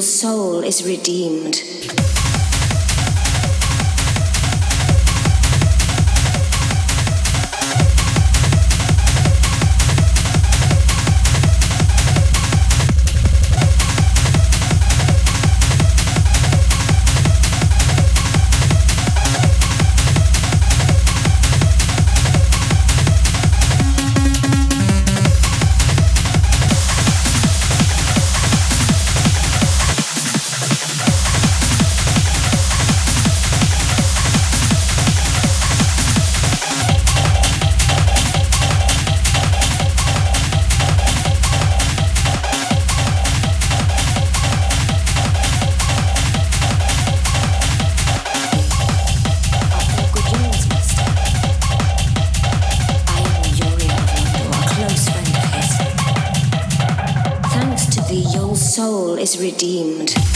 soul is redeemed. Redeemed.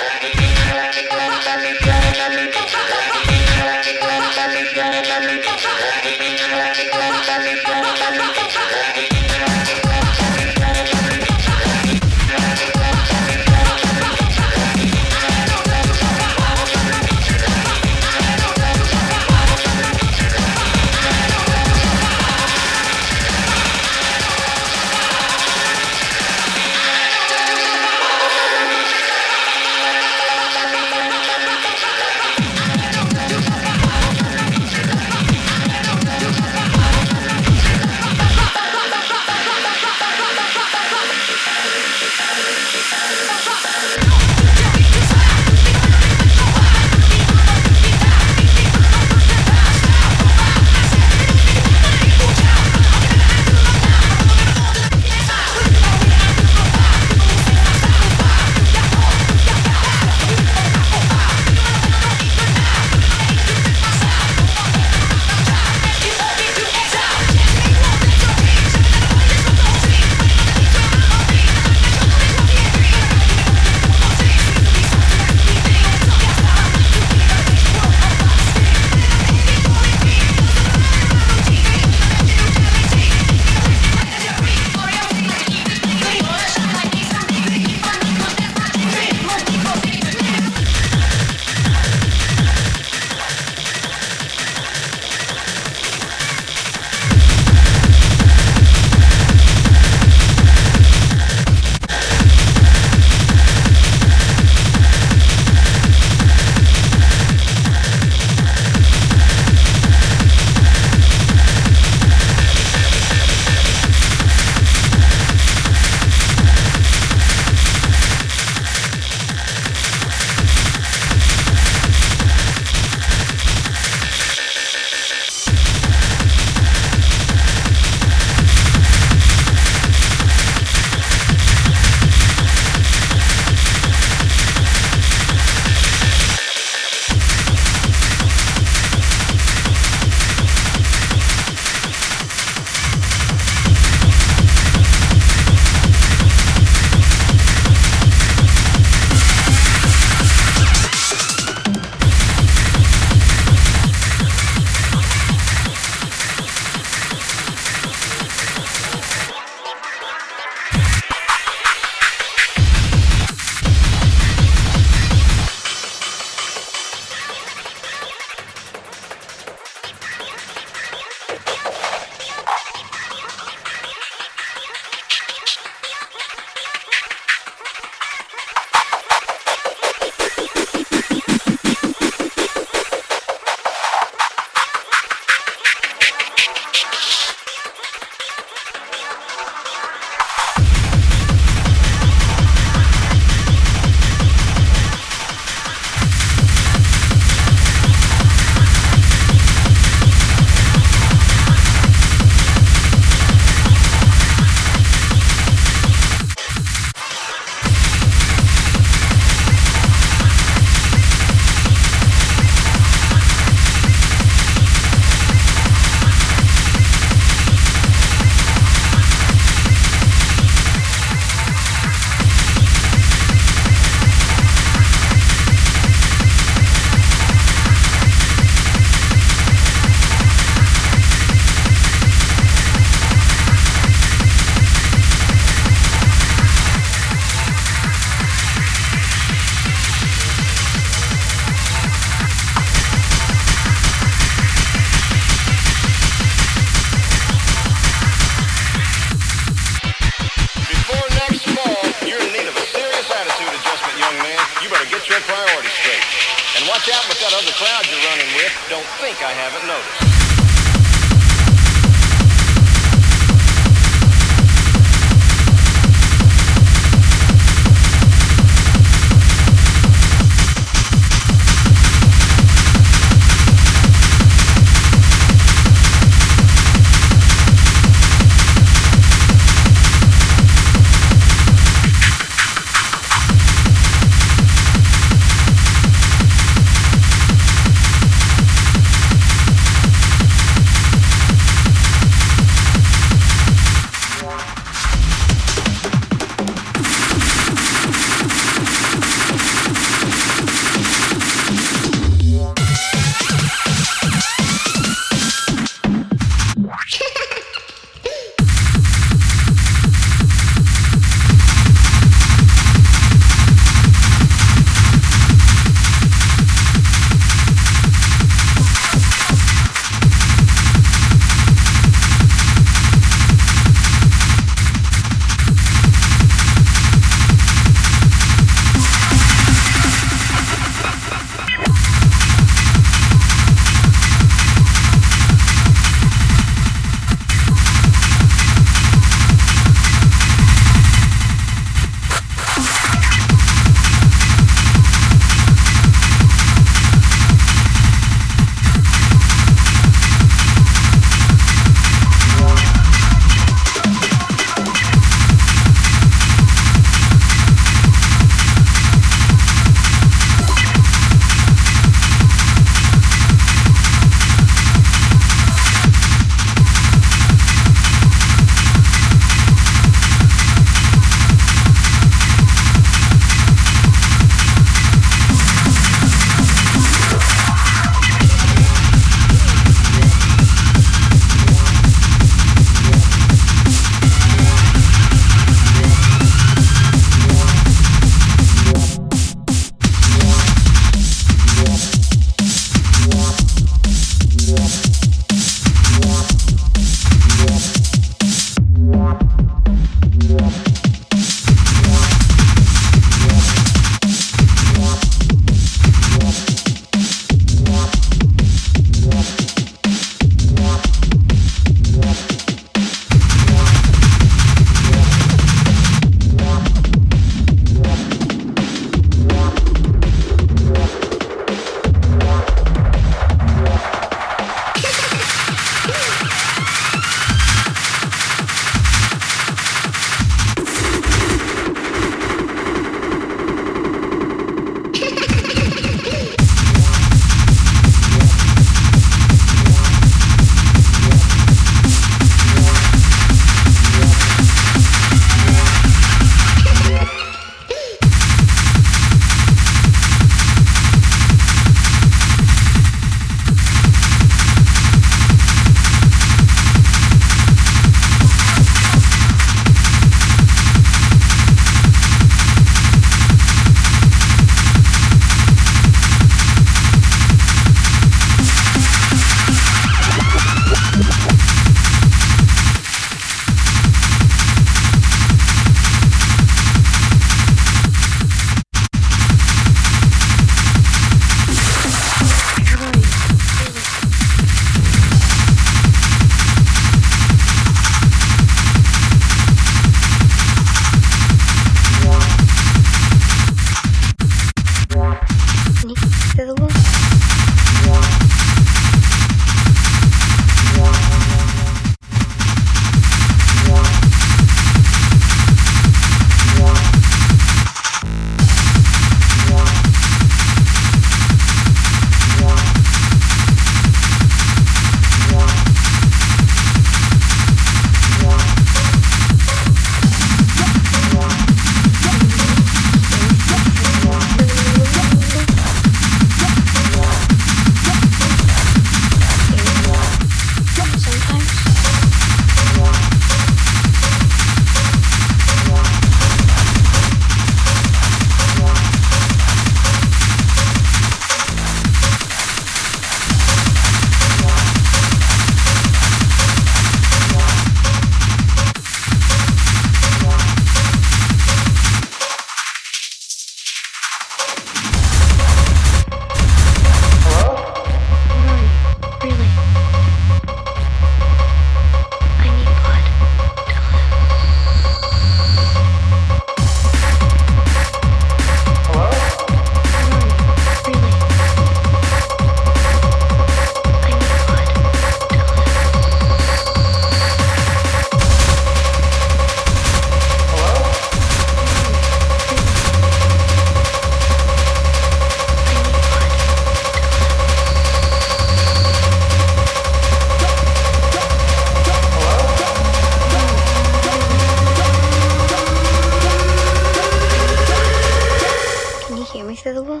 Wall.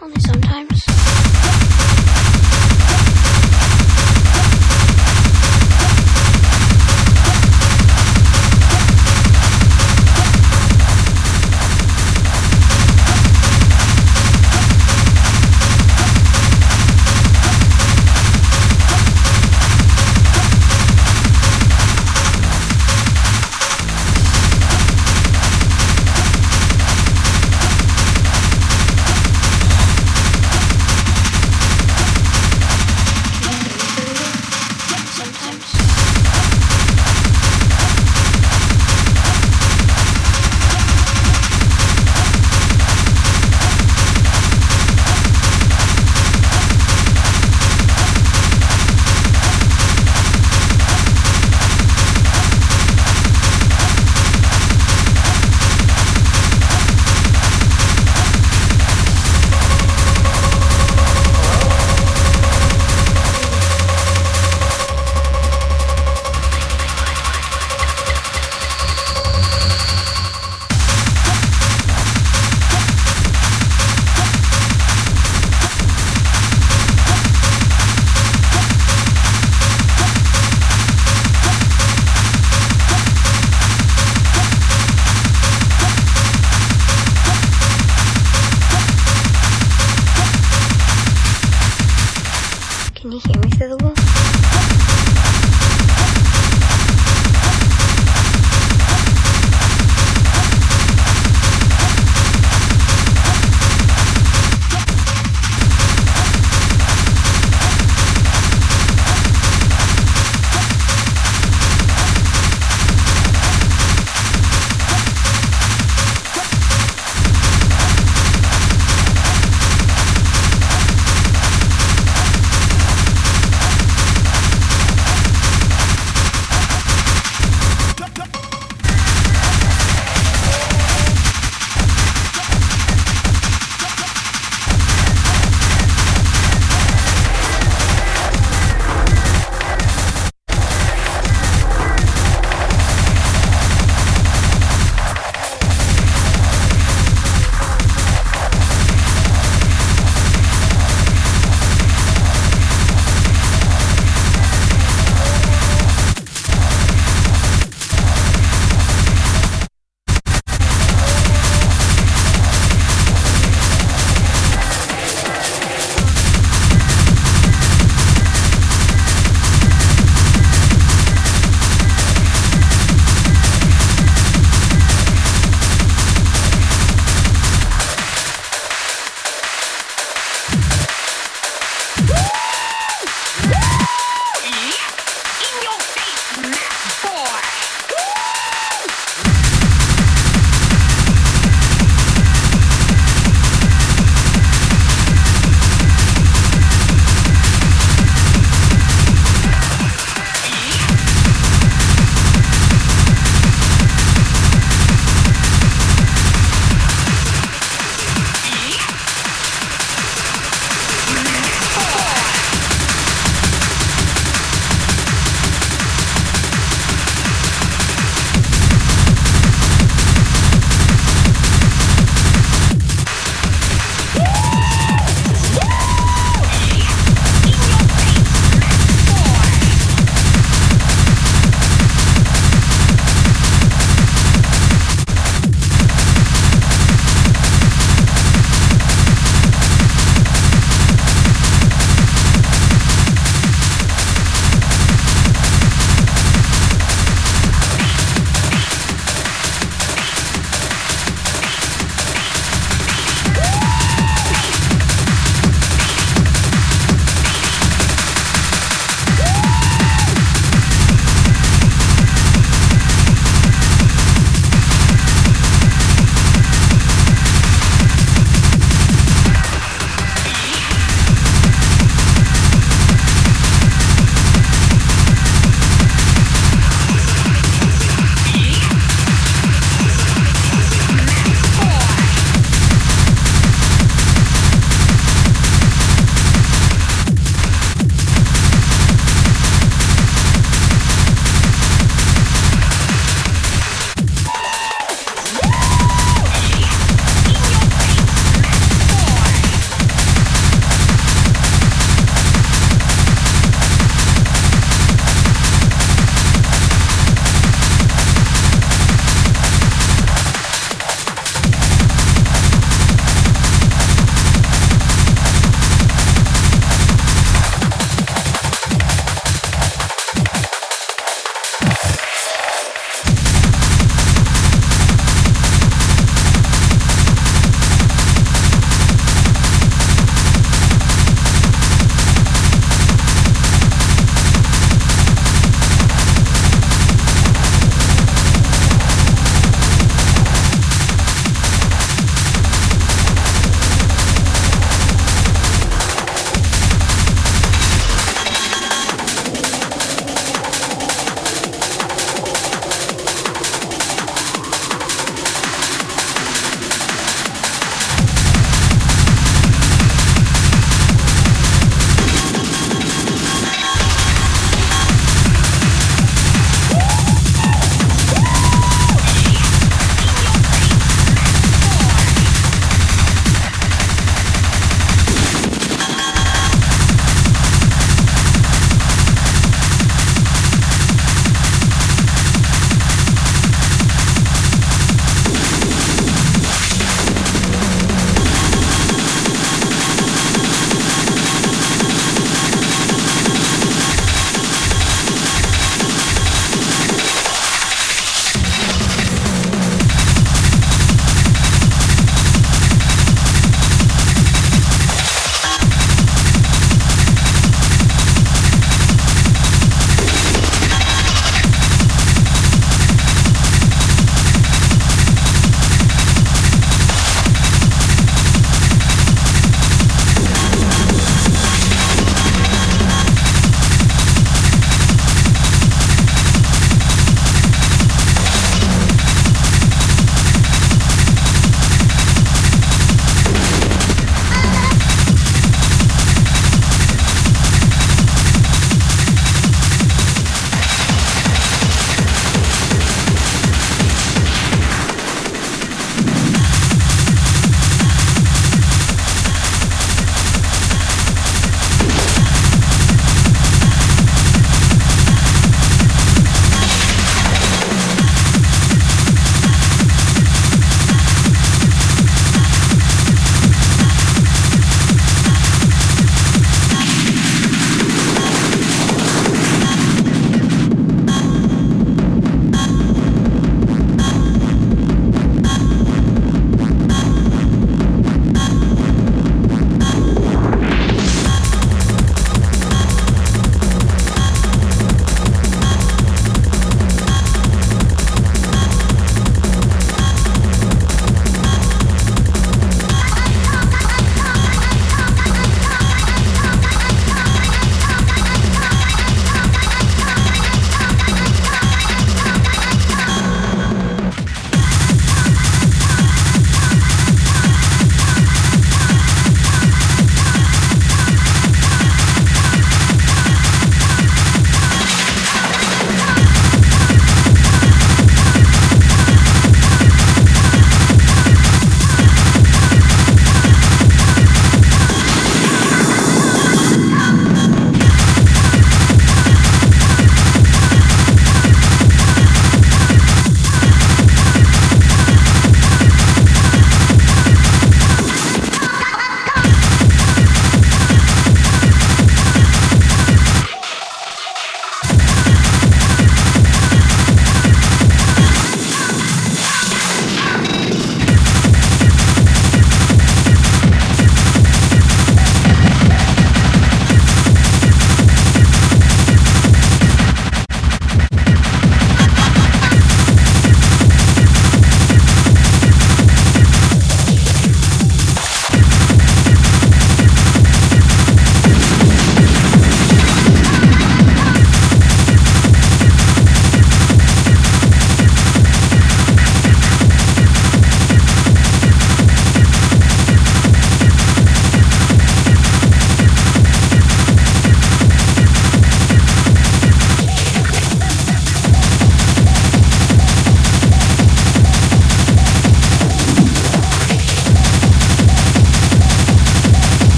Only sometimes.